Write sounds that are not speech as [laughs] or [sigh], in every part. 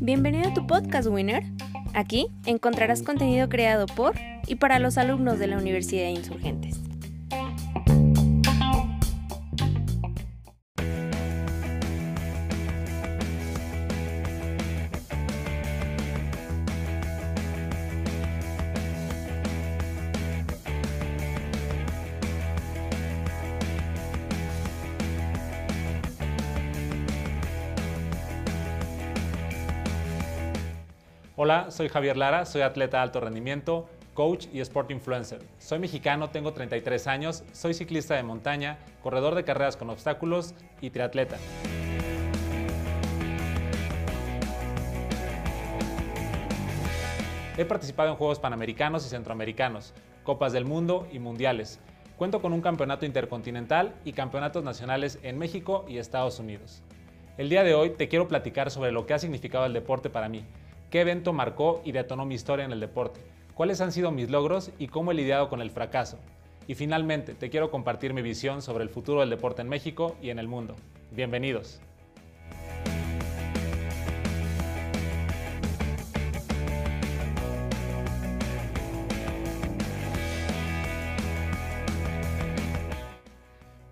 Bienvenido a tu podcast, Winner. Aquí encontrarás contenido creado por y para los alumnos de la Universidad de Insurgentes. Soy Javier Lara, soy atleta de alto rendimiento, coach y sport influencer. Soy mexicano, tengo 33 años, soy ciclista de montaña, corredor de carreras con obstáculos y triatleta. He participado en Juegos Panamericanos y Centroamericanos, Copas del Mundo y Mundiales. Cuento con un campeonato intercontinental y campeonatos nacionales en México y Estados Unidos. El día de hoy te quiero platicar sobre lo que ha significado el deporte para mí, qué evento marcó y detonó mi historia en el deporte, cuáles han sido mis logros y cómo he lidiado con el fracaso. Y finalmente, te quiero compartir mi visión sobre el futuro del deporte en México y en el mundo. Bienvenidos.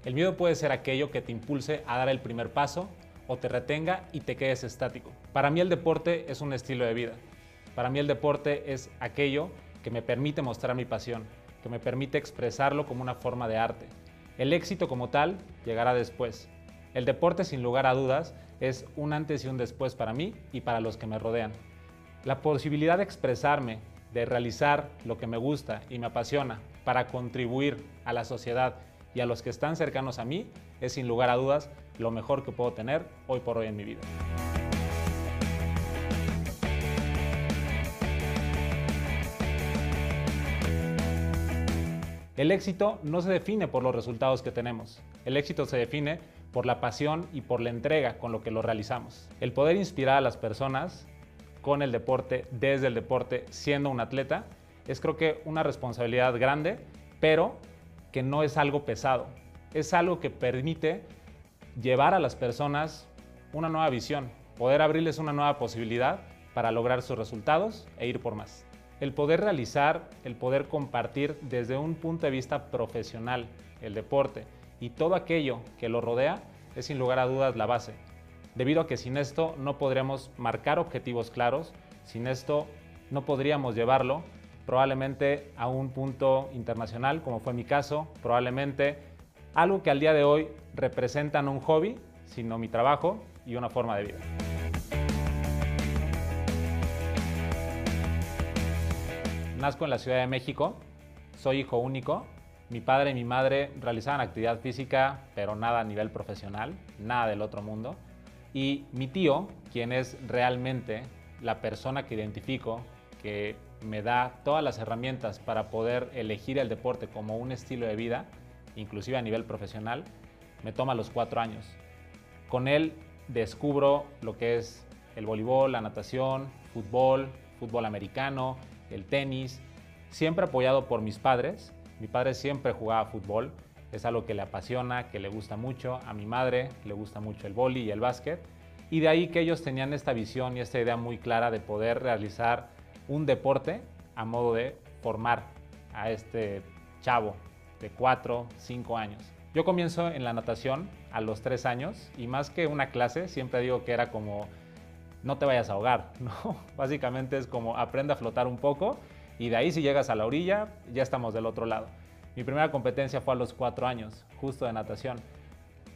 El miedo puede ser aquello que te impulse a dar el primer paso o te retenga y te quedes estático. Para mí el deporte es un estilo de vida. Para mí el deporte es aquello que me permite mostrar mi pasión, que me permite expresarlo como una forma de arte. El éxito como tal llegará después. El deporte sin lugar a dudas es un antes y un después para mí y para los que me rodean. La posibilidad de expresarme, de realizar lo que me gusta y me apasiona para contribuir a la sociedad y a los que están cercanos a mí es sin lugar a dudas lo mejor que puedo tener hoy por hoy en mi vida. El éxito no se define por los resultados que tenemos. El éxito se define por la pasión y por la entrega con lo que lo realizamos. El poder inspirar a las personas con el deporte, desde el deporte, siendo un atleta, es creo que una responsabilidad grande, pero que no es algo pesado. Es algo que permite llevar a las personas una nueva visión, poder abrirles una nueva posibilidad para lograr sus resultados e ir por más. El poder realizar, el poder compartir desde un punto de vista profesional el deporte y todo aquello que lo rodea es sin lugar a dudas la base, debido a que sin esto no podríamos marcar objetivos claros, sin esto no podríamos llevarlo probablemente a un punto internacional, como fue mi caso, probablemente algo que al día de hoy representa no un hobby, sino mi trabajo y una forma de vida. Nazco en la Ciudad de México, soy hijo único. Mi padre y mi madre realizaban actividad física, pero nada a nivel profesional, nada del otro mundo. Y mi tío, quien es realmente la persona que identifico, que me da todas las herramientas para poder elegir el deporte como un estilo de vida, inclusive a nivel profesional, me toma los cuatro años. Con él descubro lo que es el voleibol, la natación, fútbol, fútbol americano, el tenis, siempre apoyado por mis padres. Mi padre siempre jugaba fútbol, es algo que le apasiona, que le gusta mucho. A mi madre le gusta mucho el vóley y el básquet. Y de ahí que ellos tenían esta visión y esta idea muy clara de poder realizar un deporte a modo de formar a este chavo de 4, 5 años. Yo comienzo en la natación a los 3 años y más que una clase, siempre digo que era como no te vayas a ahogar, [laughs] ¿no? Básicamente es como aprende a flotar un poco y de ahí si llegas a la orilla ya estamos del otro lado. Mi primera competencia fue a los 4 años, justo de natación.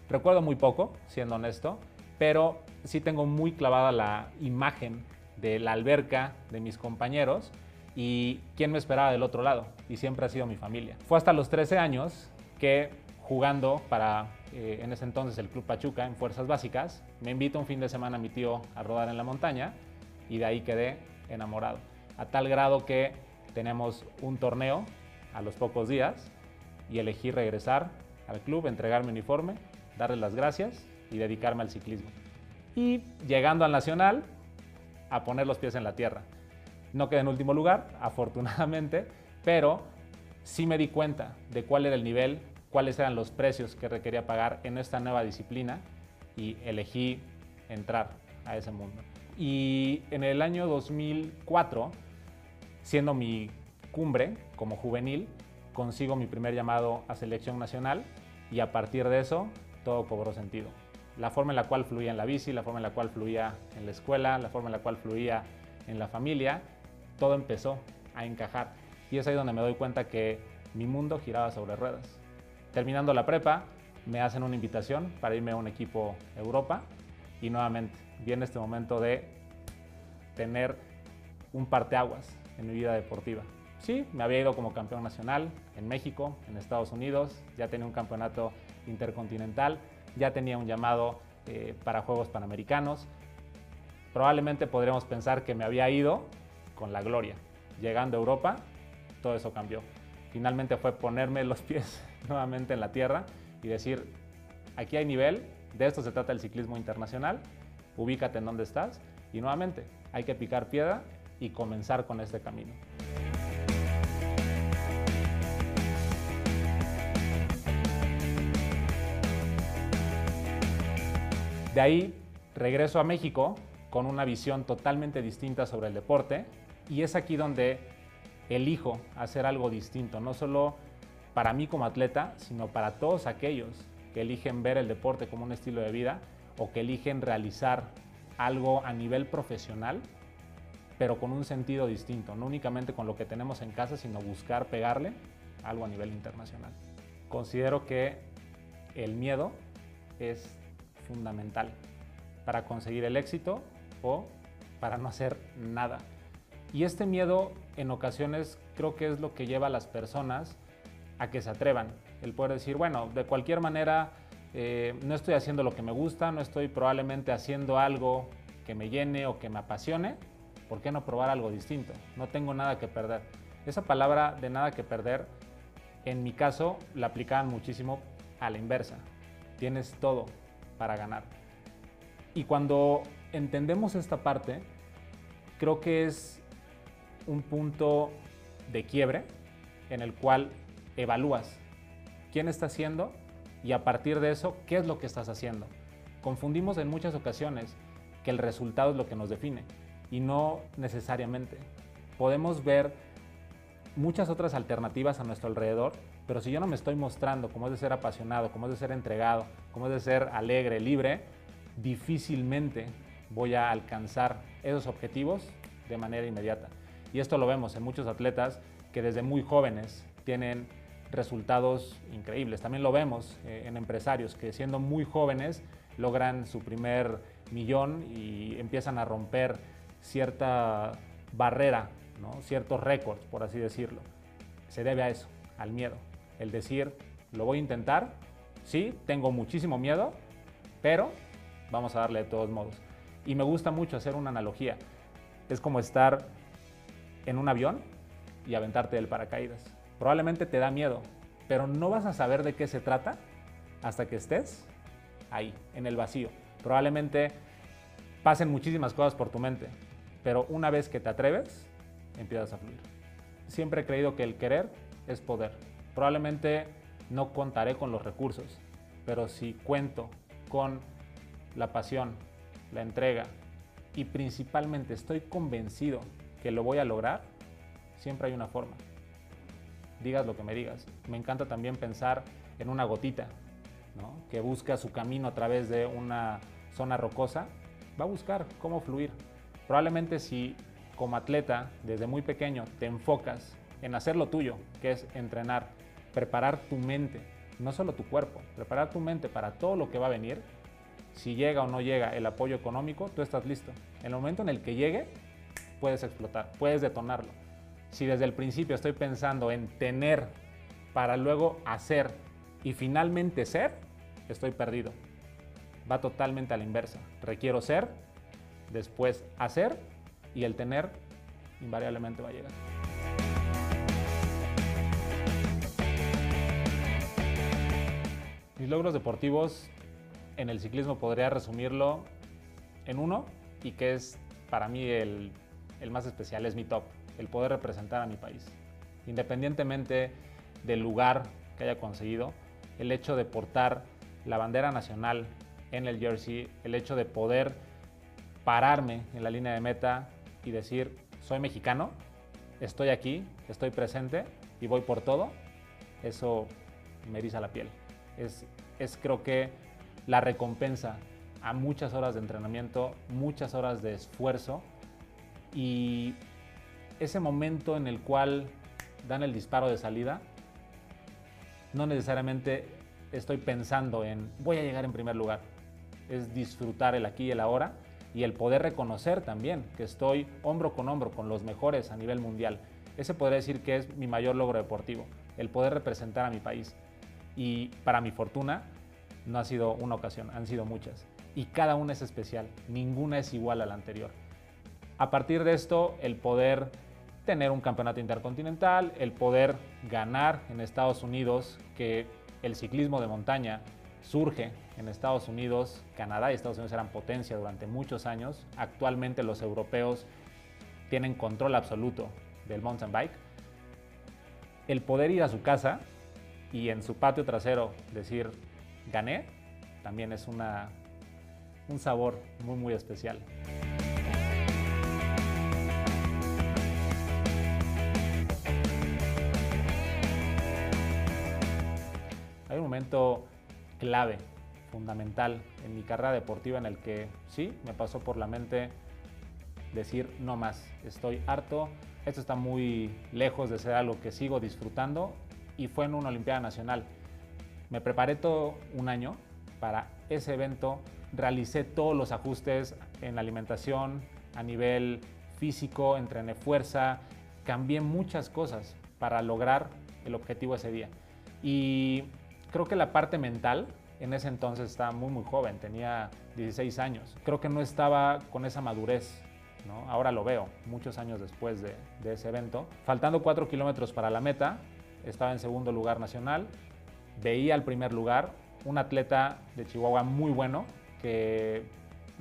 Recuerdo muy poco, siendo honesto, pero sí tengo muy clavada la imagen de la alberca de mis compañeros y quién me esperaba del otro lado. Y siempre ha sido mi familia. Fue hasta los 13 años que jugando para eh, en ese entonces el Club Pachuca en Fuerzas Básicas, me invita un fin de semana mi tío a rodar en la montaña y de ahí quedé enamorado. A tal grado que tenemos un torneo a los pocos días y elegí regresar al club, entregar mi uniforme, darles las gracias y dedicarme al ciclismo. Y llegando al Nacional, a poner los pies en la tierra. No quedé en último lugar, afortunadamente, pero sí me di cuenta de cuál era el nivel, cuáles eran los precios que requería pagar en esta nueva disciplina y elegí entrar a ese mundo. Y en el año 2004, siendo mi cumbre como juvenil, consigo mi primer llamado a selección nacional y a partir de eso todo cobró sentido. La forma en la cual fluía en la bici, la forma en la cual fluía en la escuela, la forma en la cual fluía en la familia, todo empezó a encajar. Y es ahí donde me doy cuenta que mi mundo giraba sobre ruedas. Terminando la prepa, me hacen una invitación para irme a un equipo Europa y nuevamente viene este momento de tener un parteaguas en mi vida deportiva. Sí, me había ido como campeón nacional en México, en Estados Unidos, ya tenía un campeonato intercontinental, ya tenía un llamado eh, para Juegos Panamericanos. Probablemente podríamos pensar que me había ido con la gloria. Llegando a Europa, todo eso cambió. Finalmente fue ponerme los pies [laughs] nuevamente en la tierra y decir, aquí hay nivel, de esto se trata el ciclismo internacional, ubícate en donde estás y nuevamente hay que picar piedra y comenzar con este camino. De ahí regreso a México con una visión totalmente distinta sobre el deporte y es aquí donde elijo hacer algo distinto, no solo para mí como atleta, sino para todos aquellos que eligen ver el deporte como un estilo de vida o que eligen realizar algo a nivel profesional, pero con un sentido distinto, no únicamente con lo que tenemos en casa, sino buscar pegarle algo a nivel internacional. Considero que el miedo es fundamental para conseguir el éxito o para no hacer nada. Y este miedo en ocasiones creo que es lo que lleva a las personas a que se atrevan. El poder decir, bueno, de cualquier manera eh, no estoy haciendo lo que me gusta, no estoy probablemente haciendo algo que me llene o que me apasione, ¿por qué no probar algo distinto? No tengo nada que perder. Esa palabra de nada que perder, en mi caso, la aplicaban muchísimo a la inversa. Tienes todo para ganar. Y cuando entendemos esta parte, creo que es un punto de quiebre en el cual evalúas quién está haciendo y a partir de eso, qué es lo que estás haciendo. Confundimos en muchas ocasiones que el resultado es lo que nos define y no necesariamente. Podemos ver muchas otras alternativas a nuestro alrededor, pero si yo no me estoy mostrando cómo es de ser apasionado, cómo es de ser entregado, cómo es de ser alegre, libre, difícilmente voy a alcanzar esos objetivos de manera inmediata. Y esto lo vemos en muchos atletas que desde muy jóvenes tienen resultados increíbles. También lo vemos eh, en empresarios que siendo muy jóvenes logran su primer millón y empiezan a romper cierta barrera, ¿no? ciertos récords, por así decirlo. Se debe a eso, al miedo. El decir, lo voy a intentar, sí, tengo muchísimo miedo, pero vamos a darle de todos modos. Y me gusta mucho hacer una analogía. Es como estar en un avión y aventarte del paracaídas. Probablemente te da miedo, pero no vas a saber de qué se trata hasta que estés ahí, en el vacío. Probablemente pasen muchísimas cosas por tu mente, pero una vez que te atreves, empiezas a fluir. Siempre he creído que el querer es poder. Probablemente no contaré con los recursos, pero si cuento con la pasión, la entrega y principalmente estoy convencido que lo voy a lograr, siempre hay una forma digas lo que me digas. Me encanta también pensar en una gotita, que busca su camino a través de una zona rocosa, va a buscar cómo fluir. Probablemente si como atleta desde muy pequeño te enfocas en hacer lo tuyo, que es entrenar, preparar tu mente, no solo tu cuerpo, preparar tu mente para todo lo que va a venir, si llega o no llega el apoyo económico, tú estás listo. En el momento en el que llegue, puedes explotar, puedes detonarlo si desde el principio estoy pensando en tener para luego hacer y finalmente ser, estoy perdido. Va totalmente a la inversa. Requiero ser, después hacer y el tener invariablemente va a llegar. Mis logros deportivos en el ciclismo podría resumirlo en uno y que es para mí el, el más especial, es mi top el poder representar a mi país. Independientemente del lugar que haya conseguido, el hecho de portar la bandera nacional en el jersey, el hecho de poder pararme en la línea de meta y decir, soy mexicano, estoy aquí, estoy presente y voy por todo, eso me eriza la piel. Es, es creo que la recompensa a muchas horas de entrenamiento, muchas horas de esfuerzo y ese momento en el cual dan el disparo de salida, no necesariamente estoy pensando en voy a llegar en primer lugar. Es disfrutar el aquí y el ahora y el poder reconocer también que estoy hombro con hombro con los mejores a nivel mundial. Ese podría decir que es mi mayor logro deportivo, el poder representar a mi país. Y para mi fortuna, no ha sido una ocasión, han sido muchas. Y cada una es especial, ninguna es igual a la anterior. A partir de esto, el poder tener un campeonato intercontinental, el poder ganar en Estados Unidos, que el ciclismo de montaña surge en Estados Unidos, Canadá y Estados Unidos eran potencia durante muchos años. Actualmente los europeos tienen control absoluto del mountain bike. El poder ir a su casa y en su patio trasero decir gané, también es una, un sabor muy muy especial. Momento clave, fundamental en mi carrera deportiva en el que sí, me pasó por la mente decir no más, estoy harto, esto está muy lejos de ser algo que sigo disfrutando y fue en una Olimpiada Nacional. Me preparé todo un año para ese evento, realicé todos los ajustes en alimentación, a nivel físico, entrené fuerza, cambié muchas cosas para lograr el objetivo ese día. Y creo que la parte mental en ese entonces estaba muy muy joven, tenía 16 años. Creo que no estaba con esa madurez. ¿no? Ahora lo veo, muchos años después de, de ese evento. Faltando 4 kilómetros para la meta, estaba en segundo lugar nacional, veía al primer lugar un atleta de Chihuahua muy bueno que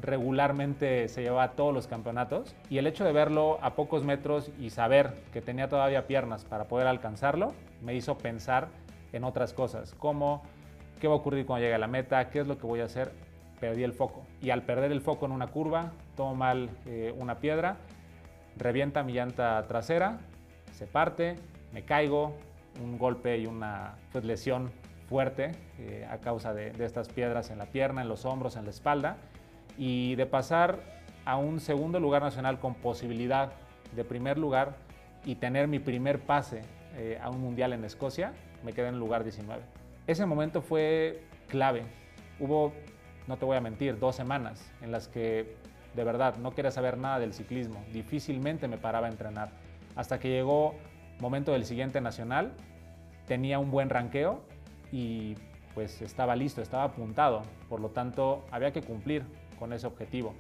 regularmente se llevaba todos los campeonatos y el hecho de verlo a pocos metros y saber que tenía todavía piernas para poder alcanzarlo me hizo pensar en otras cosas, como qué va a ocurrir cuando llegue a la meta, qué es lo que voy a hacer. Perdí el foco y al perder el foco en una curva, tomo mal eh, una piedra, revienta mi llanta trasera, se parte, me caigo, un golpe y una pues, lesión fuerte eh, a causa de, de estas piedras en la pierna, en los hombros, en la espalda y de pasar a un segundo lugar nacional con posibilidad de primer lugar y tener mi primer pase eh, a un mundial en Escocia, me quedé en lugar 19. Ese momento fue clave. Hubo, no te voy a mentir, dos semanas en las que de verdad no quería saber nada del ciclismo. Difícilmente me paraba a entrenar. Hasta que llegó momento del siguiente nacional, tenía un buen ranqueo y pues estaba listo, estaba apuntado. Por lo tanto, había que cumplir con ese objetivo.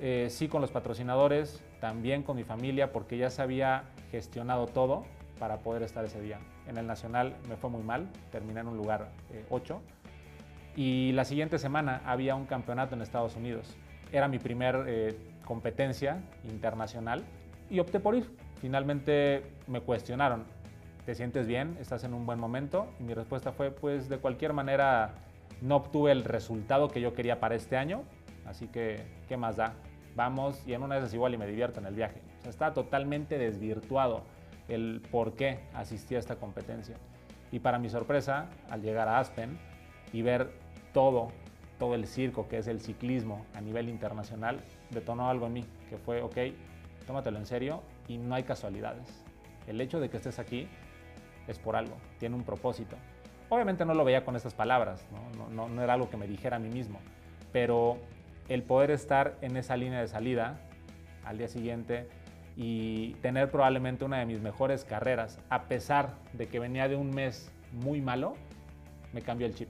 Eh, sí con los patrocinadores, también con mi familia, porque ya se había gestionado todo para poder estar ese día. En el Nacional me fue muy mal, terminé en un lugar 8. Eh, y la siguiente semana había un campeonato en Estados Unidos. Era mi primer eh, competencia internacional y opté por ir. Finalmente me cuestionaron, ¿te sientes bien? ¿Estás en un buen momento? Y mi respuesta fue, pues de cualquier manera no obtuve el resultado que yo quería para este año, así que, ¿qué más da? Vamos y en una vez igual y me divierto en el viaje. O sea, está totalmente desvirtuado el por qué asistí a esta competencia. Y para mi sorpresa, al llegar a Aspen y ver todo, todo el circo que es el ciclismo a nivel internacional, detonó algo en mí, que fue, ok, tómatelo en serio y no hay casualidades. El hecho de que estés aquí es por algo, tiene un propósito. Obviamente no lo veía con estas palabras, ¿no? No, no, era algo que me dijera a mí mismo, pero el poder estar en esa línea de salida al día siguiente y tener probablemente una de mis mejores carreras, a pesar de que venía de un mes muy malo, me cambió el chip.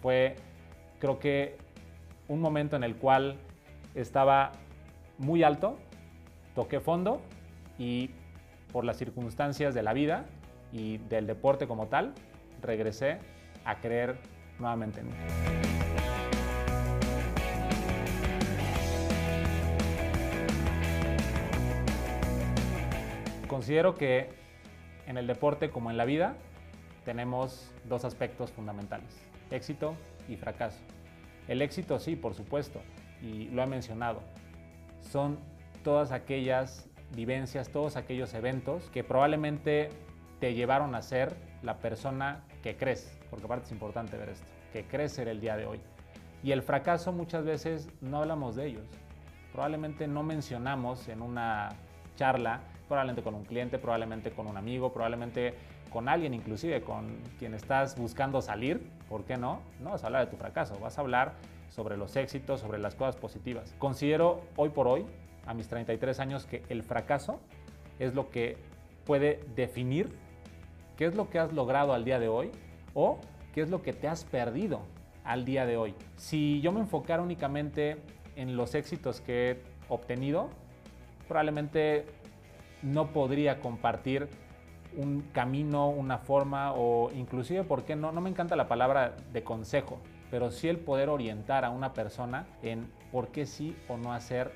Fue, creo que, un momento en el cual estaba muy alto, toqué fondo y por las circunstancias de la vida y del deporte como tal, regresé a creer nuevamente en mí. Considero que en el deporte como en la vida tenemos dos aspectos fundamentales, éxito y fracaso. El éxito sí, por supuesto, y lo he mencionado. Son todas aquellas vivencias, todos aquellos eventos que probablemente te llevaron a ser la persona que crees, porque aparte es importante ver esto, que crees ser el día de hoy. Y el fracaso muchas veces no hablamos de ellos. Probablemente no mencionamos en una charla, probablemente con un cliente, probablemente con un amigo, probablemente con alguien inclusive con quien estás buscando salir, ¿por qué no? No vas a hablar de tu fracaso, vas a hablar sobre los éxitos, sobre las cosas positivas. Considero hoy por hoy, a mis 33 años, que el fracaso es lo que puede definir qué es lo que has logrado al día de hoy o qué es lo que te has perdido al día de hoy. Si yo me enfocara únicamente en los éxitos que he obtenido, probablemente no podría compartir un camino, una forma o inclusive, ¿por qué no? No me encanta la palabra de consejo, pero sí el poder orientar a una persona en por qué sí o no hacer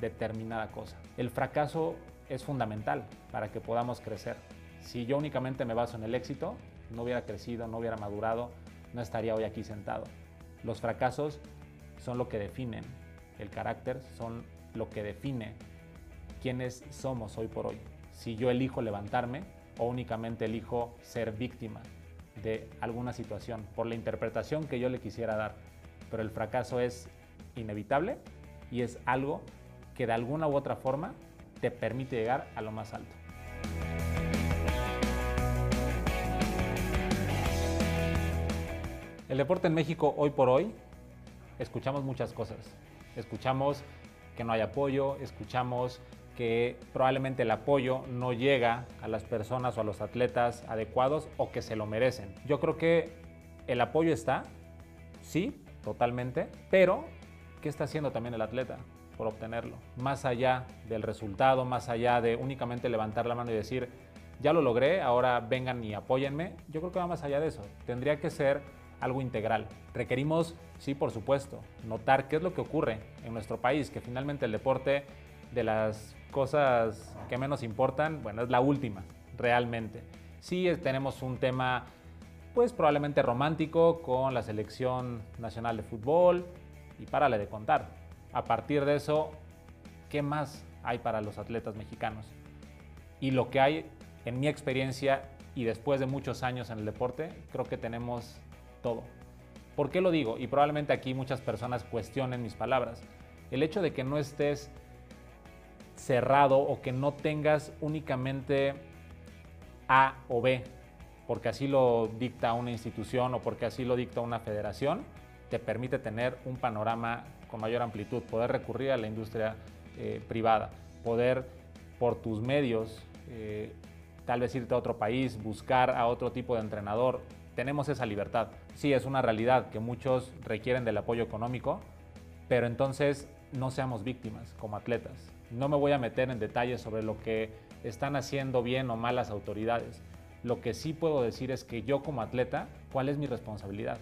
determinada cosa. El fracaso es fundamental para que podamos crecer. Si yo únicamente me baso en el éxito, no hubiera crecido, no hubiera madurado, no estaría hoy aquí sentado. Los fracasos son lo que definen el carácter, son lo que define quiénes somos hoy por hoy. Si yo elijo levantarme, o únicamente elijo ser víctima de alguna situación por la interpretación que yo le quisiera dar. Pero el fracaso es inevitable y es algo que de alguna u otra forma te permite llegar a lo más alto. El deporte en México hoy por hoy escuchamos muchas cosas. Escuchamos que no hay apoyo, escuchamos que probablemente el apoyo no llega a las personas o a los atletas adecuados o que se lo merecen. Yo creo que el apoyo está, sí, totalmente, pero ¿qué está haciendo también el atleta por obtenerlo? Más allá del resultado, más allá de únicamente levantar la mano y decir, ya lo logré, ahora vengan y apóyenme, yo creo que va más allá de eso. Tendría que ser algo integral. Requerimos, sí, por supuesto, notar qué es lo que ocurre en nuestro país, que finalmente el deporte de las cosas que menos importan, bueno, es la última, realmente. Sí tenemos un tema, pues probablemente romántico con la selección nacional de fútbol y párale de contar. A partir de eso, ¿qué más hay para los atletas mexicanos? Y lo que hay, en mi experiencia y después de muchos años en el deporte, creo que tenemos todo. ¿Por qué lo digo? Y probablemente aquí muchas personas cuestionen mis palabras. El hecho de que no estés cerrado o que no tengas únicamente A o B, porque así lo dicta una institución o porque así lo dicta una federación, te permite tener un panorama con mayor amplitud, poder recurrir a la industria eh, privada, poder por tus medios eh, tal vez irte a otro país, buscar a otro tipo de entrenador. Tenemos esa libertad. Sí, es una realidad que muchos requieren del apoyo económico, pero entonces no seamos víctimas como atletas. No me voy a meter en detalles sobre lo que están haciendo bien o mal las autoridades. Lo que sí puedo decir es que yo como atleta, ¿cuál es mi responsabilidad?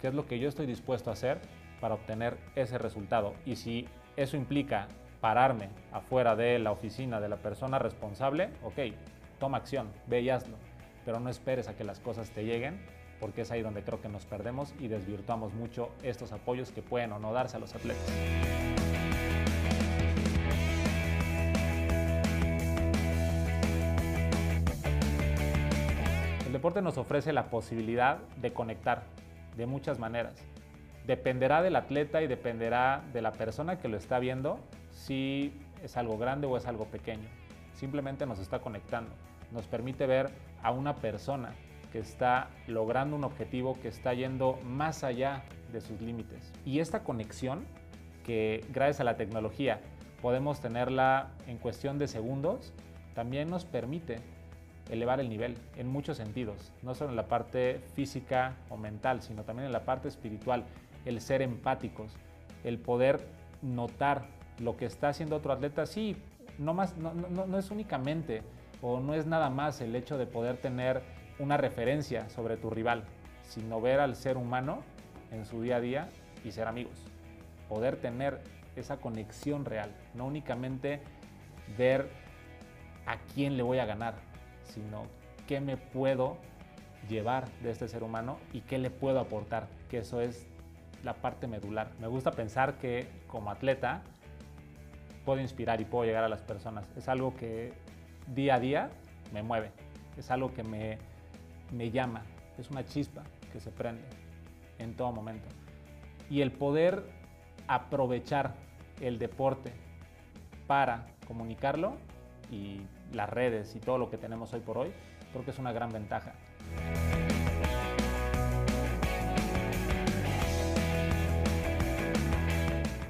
¿Qué es lo que yo estoy dispuesto a hacer para obtener ese resultado? Y si eso implica pararme afuera de la oficina de la persona responsable, ok, toma acción, ve y hazlo. Pero no esperes a que las cosas te lleguen, porque es ahí donde creo que nos perdemos y desvirtuamos mucho estos apoyos que pueden o no darse a los atletas. Deporte nos ofrece la posibilidad de conectar de muchas maneras. Dependerá del atleta y dependerá de la persona que lo está viendo si es algo grande o es algo pequeño. Simplemente nos está conectando. Nos permite ver a una persona que está logrando un objetivo que está yendo más allá de sus límites. Y esta conexión que gracias a la tecnología podemos tenerla en cuestión de segundos, también nos permite elevar el nivel en muchos sentidos, no solo en la parte física o mental, sino también en la parte espiritual, el ser empáticos, el poder notar lo que está haciendo otro atleta, sí, no, más, no, no, es únicamente o no es nada más el hecho de poder tener una referencia sobre tu rival, sino ver al ser humano en su día a día y ser amigos. Poder tener esa conexión real, no únicamente ver a quién le voy a ganar, sino qué me puedo llevar de este ser humano y qué le puedo aportar, que eso es la parte medular. Me gusta pensar que como atleta puedo inspirar y puedo llegar a las personas. Es algo que día a día me mueve, es algo que me, me llama, es una chispa que se prende en todo momento. Y el poder aprovechar el deporte para comunicarlo y las redes y todo lo que tenemos hoy por hoy, creo que es una gran ventaja.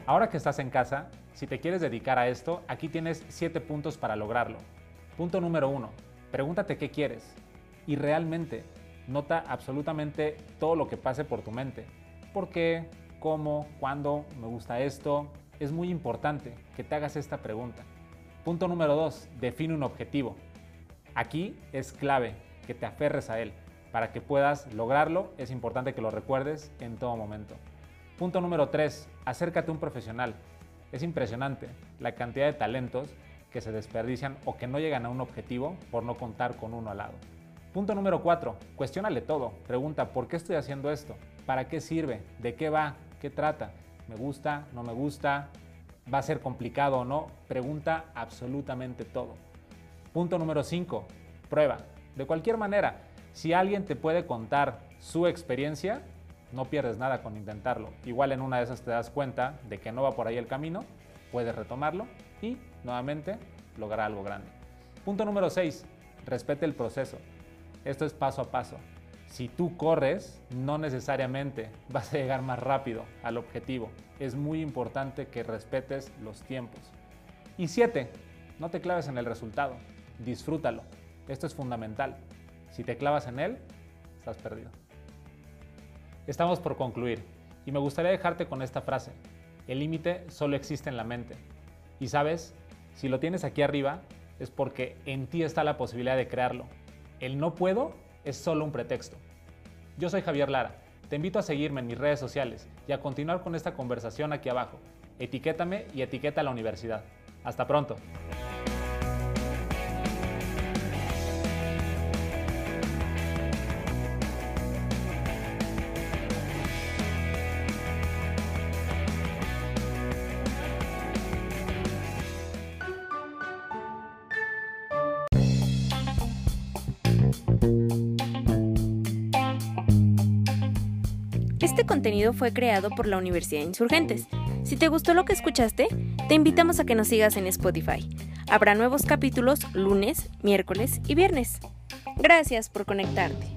Ahora que estás en casa, si te quieres dedicar a esto, aquí tienes 7 puntos para lograrlo. Punto número 1. Pregúntate qué quieres y realmente nota absolutamente todo lo que pase por tu mente. ¿Por qué? ¿Cómo? ¿Cuándo? ¿Me gusta esto? Es muy importante que te hagas esta pregunta. Punto número 2. Define un objetivo. Aquí es clave que te aferres a él. Para que puedas lograrlo es importante que lo recuerdes en todo momento. Punto número 3. Acércate a un profesional. Es impresionante la cantidad de talentos que se desperdician o que no llegan a un objetivo por no contar con uno al lado. Punto número 4. Cuestiónale todo. Pregunta, ¿por qué estoy haciendo esto? ¿Para qué sirve? ¿De qué va? ¿Qué trata? ¿Me gusta? ¿No me gusta? ¿Va a ser complicado o no? Pregunta absolutamente todo. Punto número 5. Prueba. De cualquier manera, si alguien te puede contar su experiencia, no pierdes nada con intentarlo. Igual en una de esas te das cuenta de que no va por ahí el camino, puedes retomarlo y nuevamente lograr algo grande. Punto número 6, respete el proceso. Esto es paso a paso. Si tú corres, no necesariamente vas a llegar más rápido al objetivo. Es muy importante que respetes los tiempos. Y 7, no te claves en el resultado, disfrútalo. Esto es fundamental. Si te clavas en él, estás perdido. Estamos por concluir y me gustaría dejarte con esta frase. El límite solo existe en la mente. Y sabes, si lo tienes aquí arriba, es porque en ti está la posibilidad de crearlo. El no puedo es solo un pretexto. Yo soy Javier Lara. Te invito a seguirme en mis redes sociales y a continuar con esta conversación aquí abajo. Etiquétame y etiqueta a la universidad. Hasta pronto. Fue creado por la Universidad de Insurgentes. Si te gustó lo que escuchaste, te invitamos a que nos sigas en Spotify. Habrá nuevos capítulos lunes, miércoles y viernes. Gracias por conectarte.